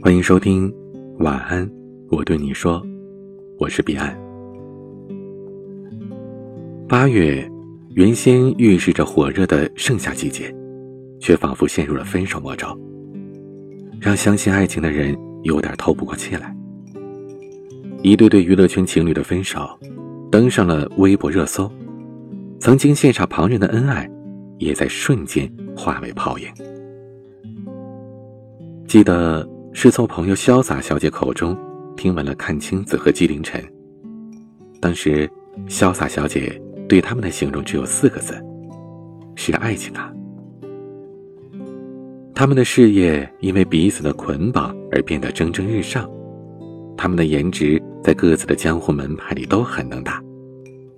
欢迎收听晚安，我对你说，我是彼岸。八月，原先预示着火热的盛夏季节，却仿佛陷入了分手魔咒，让相信爱情的人有点透不过气来。一对对娱乐圈情侣的分手，登上了微博热搜，曾经羡煞旁人的恩爱，也在瞬间化为泡影。记得。是从朋友潇洒小姐口中听闻了阚清子和纪凌尘。当时，潇洒小姐对他们的形容只有四个字：是爱情啊。他们的事业因为彼此的捆绑而变得蒸蒸日上，他们的颜值在各自的江湖门派里都很能打，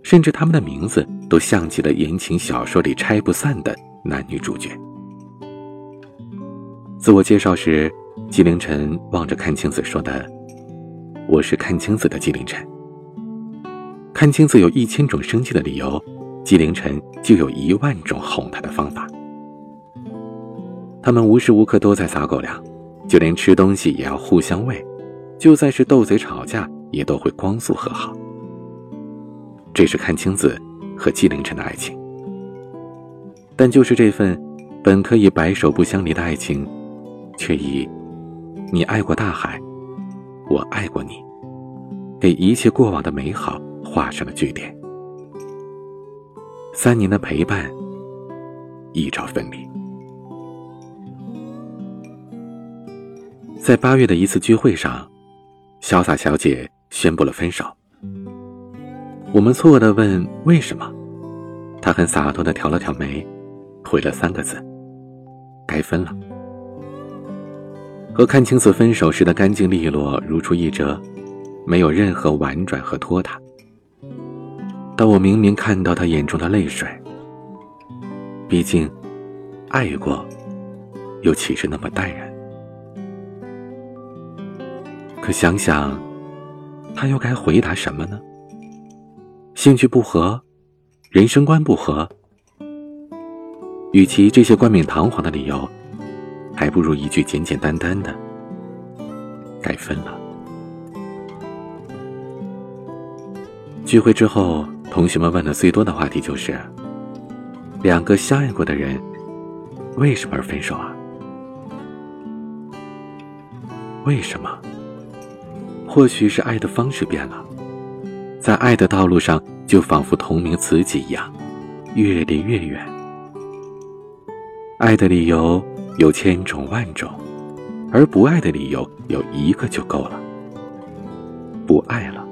甚至他们的名字都像极了言情小说里拆不散的男女主角。自我介绍时。纪凌尘望着阚清子说的：“我是阚清子的纪凌尘。”阚清子有一千种生气的理由，纪凌尘就有一万种哄她的方法。他们无时无刻都在撒狗粮，就连吃东西也要互相喂，就算是斗嘴吵架，也都会光速和好。这是阚清子和纪凌尘的爱情。但就是这份本可以白首不相离的爱情，却以……你爱过大海，我爱过你，给一切过往的美好画上了句点。三年的陪伴，一朝分离。在八月的一次聚会上，潇洒小姐宣布了分手。我们错愕的问为什么，她很洒脱的挑了挑眉，回了三个字：该分了。和阚清子分手时的干净利落如出一辙，没有任何婉转和拖沓。但我明明看到他眼中的泪水。毕竟，爱过，又岂是那么淡然？可想想，他又该回答什么呢？兴趣不合，人生观不合。与其这些冠冕堂皇的理由。还不如一句简简单单的“该分了”。聚会之后，同学们问的最多的话题就是：两个相爱过的人为什么而分手啊？为什么？或许是爱的方式变了，在爱的道路上，就仿佛同名词己一样，越离越远。爱的理由。有千种万种，而不爱的理由有一个就够了。不爱了，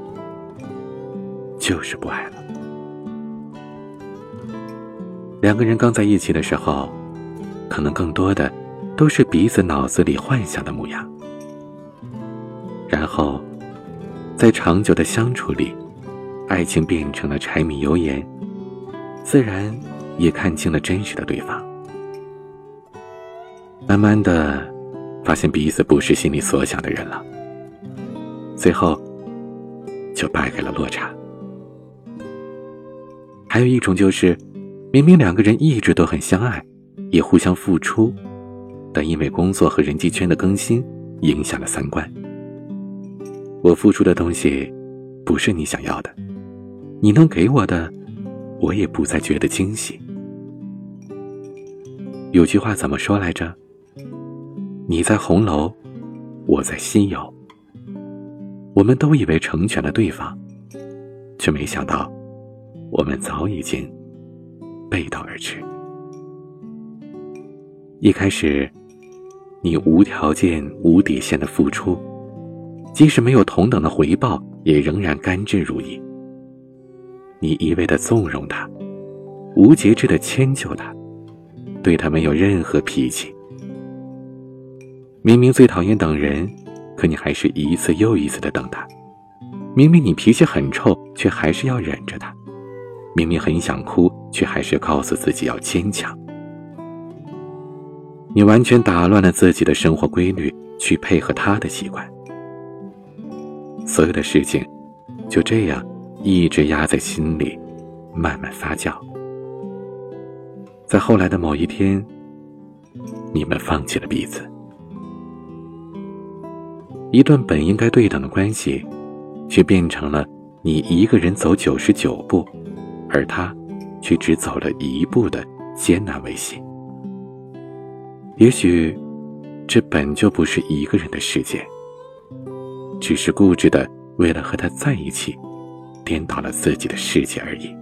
就是不爱了。两个人刚在一起的时候，可能更多的都是彼此脑子里幻想的模样。然后，在长久的相处里，爱情变成了柴米油盐，自然也看清了真实的对方。慢慢的，发现彼此不是心里所想的人了，最后就败给了落差。还有一种就是，明明两个人一直都很相爱，也互相付出，但因为工作和人际圈的更新，影响了三观。我付出的东西不是你想要的，你能给我的，我也不再觉得惊喜。有句话怎么说来着？你在红楼，我在西游。我们都以为成全了对方，却没想到，我们早已经背道而驰。一开始，你无条件、无底线的付出，即使没有同等的回报，也仍然甘之如饴。你一味的纵容他，无节制的迁就他，对他没有任何脾气。明明最讨厌等人，可你还是一次又一次的等他。明明你脾气很臭，却还是要忍着他。明明很想哭，却还是告诉自己要坚强。你完全打乱了自己的生活规律，去配合他的习惯。所有的事情就这样一直压在心里，慢慢发酵。在后来的某一天，你们放弃了彼此。一段本应该对等的关系，却变成了你一个人走九十九步，而他却只走了一步的艰难维系。也许，这本就不是一个人的世界，只是固执的为了和他在一起，颠倒了自己的世界而已。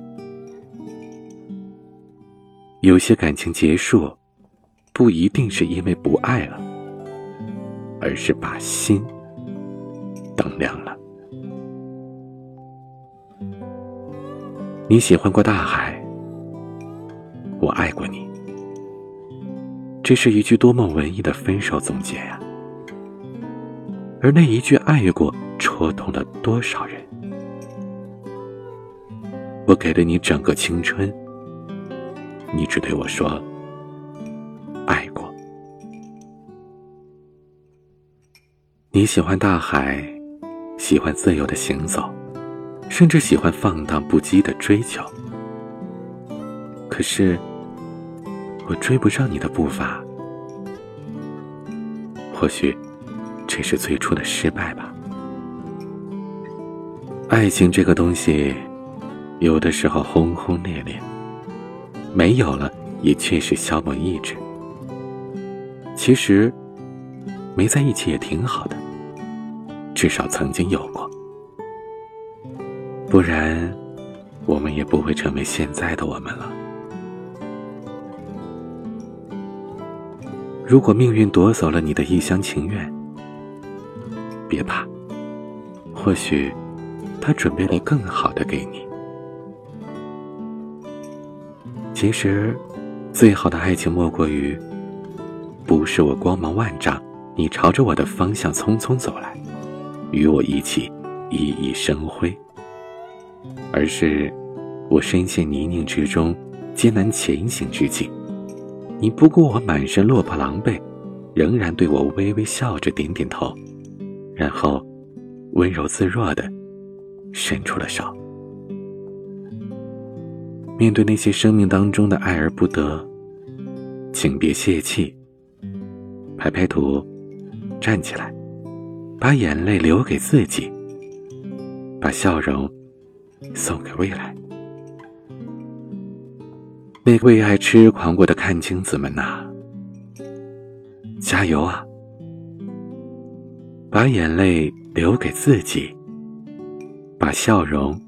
有些感情结束，不一定是因为不爱了，而是把心等凉了。你喜欢过大海，我爱过你。这是一句多么文艺的分手总结呀！而那一句爱过，戳痛了多少人？我给了你整个青春，你只对我说爱过。你喜欢大海，喜欢自由的行走，甚至喜欢放荡不羁的追求。可是。我追不上你的步伐，或许这是最初的失败吧。爱情这个东西，有的时候轰轰烈烈，没有了也确实消磨意志。其实，没在一起也挺好的，至少曾经有过，不然我们也不会成为现在的我们了。如果命运夺走了你的一厢情愿，别怕，或许他准备了更好的给你。其实，最好的爱情莫过于，不是我光芒万丈，你朝着我的方向匆匆走来，与我一起熠熠生辉，而是我深陷泥泞之中，艰难前行之际。你不顾我满身落魄狼狈，仍然对我微微笑着点点头，然后温柔自若的伸出了手。面对那些生命当中的爱而不得，请别泄气，拍拍土，站起来，把眼泪留给自己，把笑容送给未来。那为爱痴狂过的看青子们呐，加油啊！把眼泪留给自己，把笑容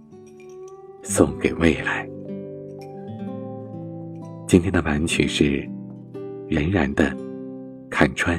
送给未来。今天的晚曲是任然的《看穿》，